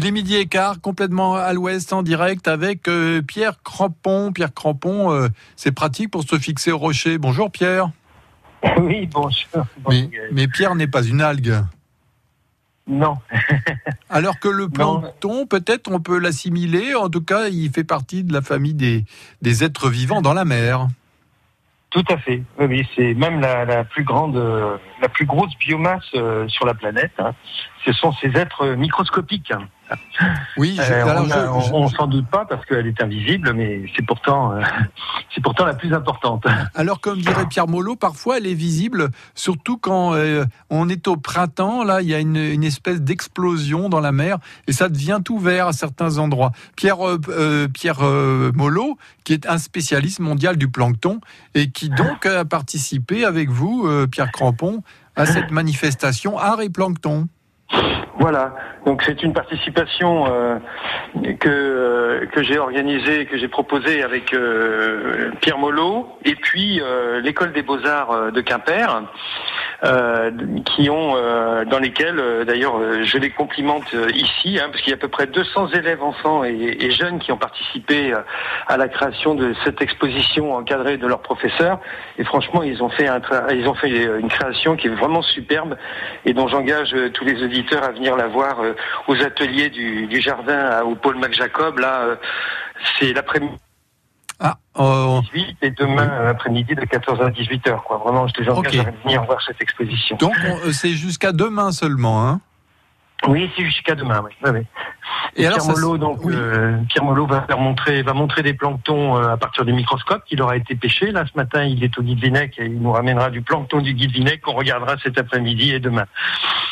Il est midi et quart, complètement à l'ouest, en direct avec euh, Pierre Crampon. Pierre Crampon, euh, c'est pratique pour se fixer au rocher. Bonjour Pierre. Oui, bonjour. Mais, mais Pierre n'est pas une algue. Non. Alors que le plancton, peut-être on peut l'assimiler. En tout cas, il fait partie de la famille des, des êtres vivants dans la mer. Tout à fait. Oui, oui, c'est même la, la plus grande, la plus grosse biomasse euh, sur la planète. hein. Ce sont ces êtres microscopiques. Oui, je- Euh, alors on je- s'en doute pas parce qu'elle est invisible, mais c'est pourtant, euh, c'est pourtant la plus importante. Alors, comme dirait Pierre Molot, parfois elle est visible, surtout quand euh, on est au printemps. Là, il y a une, une espèce d'explosion dans la mer et ça devient tout vert à certains endroits. Pierre, Pierre Molot, qui est un spécialiste mondial du plancton et qui donc a participé avec vous, Pierre Crampon, à cette manifestation Art et Plancton. Voilà. Donc c'est une participation euh, que euh, que j'ai organisée, que j'ai proposée avec euh, Pierre Molot et puis l'école des beaux arts euh, de Quimper, dans lesquels euh, d'ailleurs je les complimente ici, hein, parce qu'il y a à peu près 200 élèves enfants et, jeunes qui ont participé à la création de cette exposition encadrée de leurs professeurs. Et franchement, ils ont fait ils ont fait une création qui est vraiment superbe et dont j'engage tous les auditeurs à venir la voir euh, aux ateliers du, du jardin à- au pôle Mac Jacob. Là, euh, c'est l'après-midi Ah, 18 et demain euh, l'après-midi de 14 à 18 heures. Quoi. Vraiment, je les engage Ok. à venir voir cette exposition. donc on- euh, c'est jusqu'à demain seulement. Hein? Oui, c'est jusqu'à demain. Oui. Oui, oui. Et Et alors, Pierre ça- Molot, donc, oui. euh, va faire montrer, va montrer des planctons euh, à partir du microscope qui leur a été pêché. Là, ce matin, il est au guide Vinec et il nous ramènera du plancton du guide Vinec qu'on regardera cet après-midi et demain.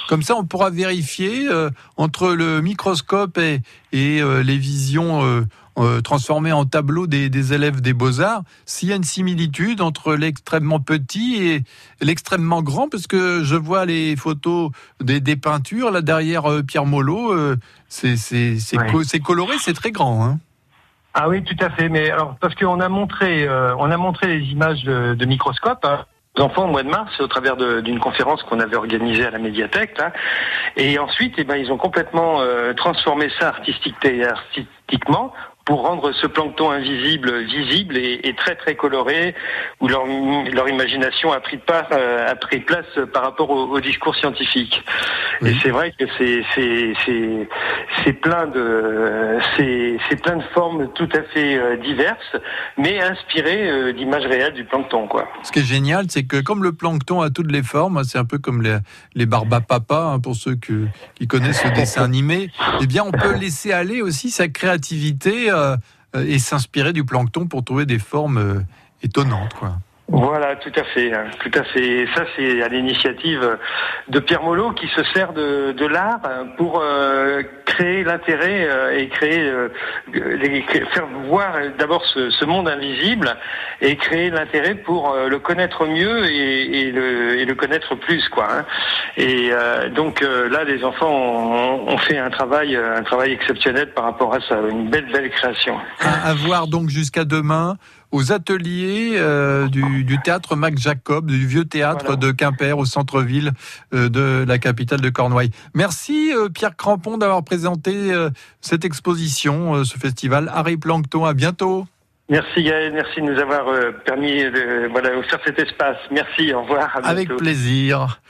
Comme ça, on pourra vérifier euh, entre le microscope et, et euh, les visions euh, euh, transformées en tableaux des, des élèves des beaux-arts s'il y a une similitude entre l'extrêmement petit et l'extrêmement grand, parce que je vois les photos des, des peintures là derrière Pierre Molot. c'est Ouais. coloré, c'est très grand. Hein. Ah oui, tout à fait. Mais alors, parce qu'on a montré, euh, on a montré les images de, de microscope. hein, enfants au mois de mars au travers d'une conférence qu'on avait organisée à la médiathèque et ensuite eh ben ils ont complètement euh, transformé ça artistique, artistiquement pour rendre ce plancton invisible visible et, et très très coloré où leur, leur imagination a pris part euh, a pris place par rapport au, au discours scientifique Oui. et c'est vrai que c'est plein de c'est c'est plein de formes tout à fait euh, diverses mais inspirées euh, d'images réelles du plancton quoi Ce qui est génial, c'est que comme le plancton a toutes les formes, c'est un peu comme les, les Barbapapa, hein, pour ceux que- qui connaissent ce dessin animé, eh bien, on peut laisser aller aussi sa créativité et s'inspirer du plancton pour trouver des formes euh, étonnantes. Voilà, tout à fait, hein, tout à fait. Ça, c'est à l'initiative de Pierre Molot qui se sert de, l'art pour euh, créer l'intérêt euh, et créer, euh, faire voir d'abord ce, monde invisible et créer l'intérêt pour le connaître mieux et, le, et le connaître plus, quoi. hein. Et donc là, les enfants ont, ont fait un travail, un travail exceptionnel par rapport à ça, une belle, belle création. À, à voir donc jusqu'à demain aux ateliers euh, du, du théâtre Mac Jacob, du vieux théâtre Voilà. de Quimper au centre-ville euh, de la capitale de Cornouailles. Merci euh, Pierre Crampon d'avoir présenté cette exposition, ce festival Harry Plancton. À bientôt. Merci Gaël, merci de nous avoir permis de voilà, offert cet espace. Merci, au revoir. à Avec plaisir.